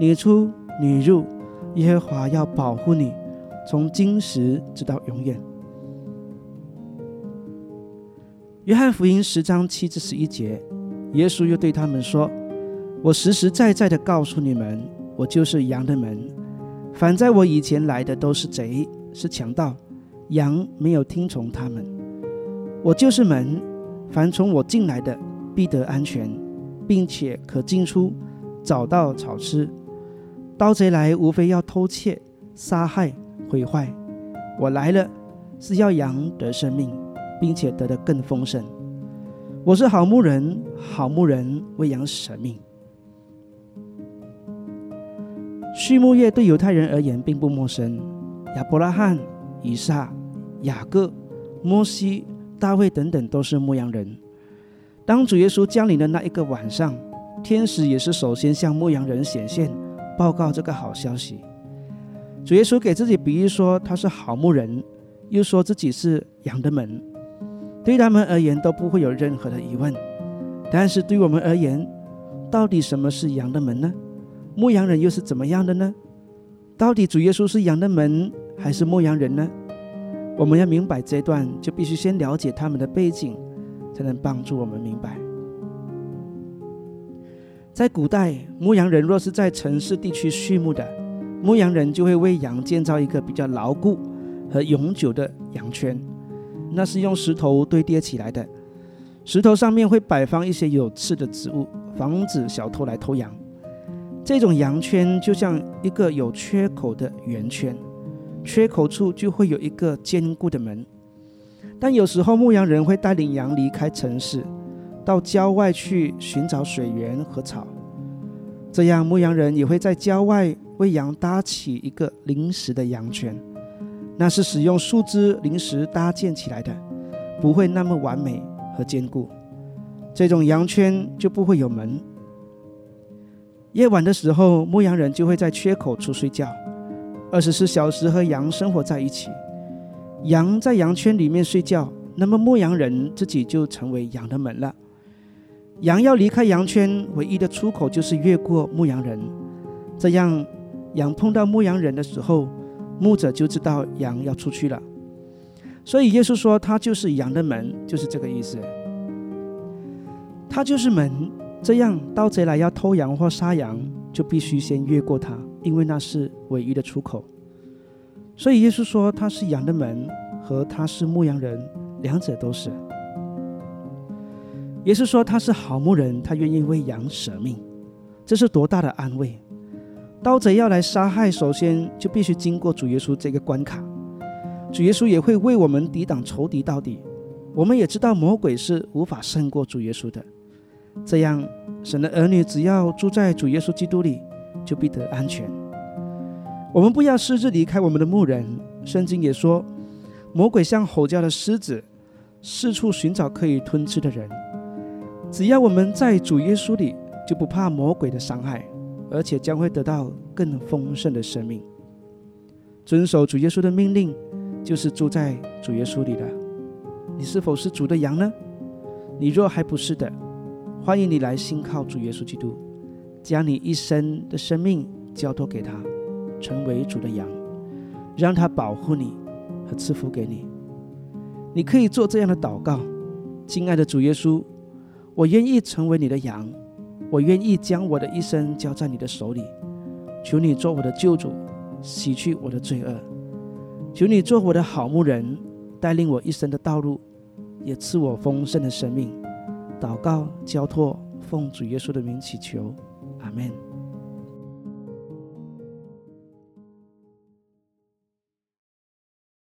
你出你入，耶和华要保护你，从今时直到永远。约翰福音十章七至十一节，耶稣又对他们说：“我实实在在的告诉你们，我就是羊的门。反在我以前来的都是贼，是强盗，羊没有听从他们。我就是门，凡从我进来的必得安全，并且可进出，找到草吃。盗贼来，无非要偷窃、杀害、毁坏。我来了，是要羊得生命。”并且得的更丰盛。我是好牧人，好牧人为羊舍命。畜牧业对犹太人而言并不陌生。亚伯拉罕、以撒、雅各、摩西、大卫等等都是牧羊人。当主耶稣降临的那一个晚上，天使也是首先向牧羊人显现，报告这个好消息。主耶稣给自己比喻说他是好牧人，又说自己是羊的门。对他们而言都不会有任何的疑问，但是对我们而言，到底什么是羊的门呢？牧羊人又是怎么样的呢？到底主耶稣是羊的门还是牧羊人呢？我们要明白这段，就必须先了解他们的背景，才能帮助我们明白。在古代，牧羊人若是在城市地区畜牧的，牧羊人就会为羊建造一个比较牢固和永久的羊圈。那是用石头堆叠起来的，石头上面会摆放一些有刺的植物，防止小偷来偷羊。这种羊圈就像一个有缺口的圆圈，缺口处就会有一个坚固的门。但有时候牧羊人会带领羊离开城市，到郊外去寻找水源和草，这样牧羊人也会在郊外为羊搭起一个临时的羊圈。那是使用树枝临时搭建起来的，不会那么完美和坚固。这种羊圈就不会有门。夜晚的时候，牧羊人就会在缺口处睡觉，二十四小时和羊生活在一起。羊在羊圈里面睡觉，那么牧羊人自己就成为羊的门了。羊要离开羊圈，唯一的出口就是越过牧羊人。这样，羊碰到牧羊人的时候。牧者就知道羊要出去了，所以耶稣说他就是羊的门，就是这个意思。他就是门，这样盗贼来要偷羊或杀羊，就必须先越过他，因为那是唯一的出口。所以耶稣说他是羊的门，和他是牧羊人，两者都是。耶稣说他是好牧人，他愿意为羊舍命，这是多大的安慰！盗贼要来杀害，首先就必须经过主耶稣这个关卡。主耶稣也会为我们抵挡仇敌到底。我们也知道魔鬼是无法胜过主耶稣的。这样，神的儿女只要住在主耶稣基督里，就必得安全。我们不要私自离开我们的牧人。圣经也说，魔鬼像吼叫的狮子，四处寻找可以吞吃的人。只要我们在主耶稣里，就不怕魔鬼的伤害。而且将会得到更丰盛的生命。遵守主耶稣的命令，就是住在主耶稣里的。你是否是主的羊呢？你若还不是的，欢迎你来信靠主耶稣基督，将你一生的生命交托给他，成为主的羊，让他保护你和赐福给你。你可以做这样的祷告：亲爱的主耶稣，我愿意成为你的羊。我愿意将我的一生交在你的手里，求你做我的救主，洗去我的罪恶；求你做我的好牧人，带领我一生的道路，也赐我丰盛的生命。祷告交托，奉主耶稣的名祈求，阿门。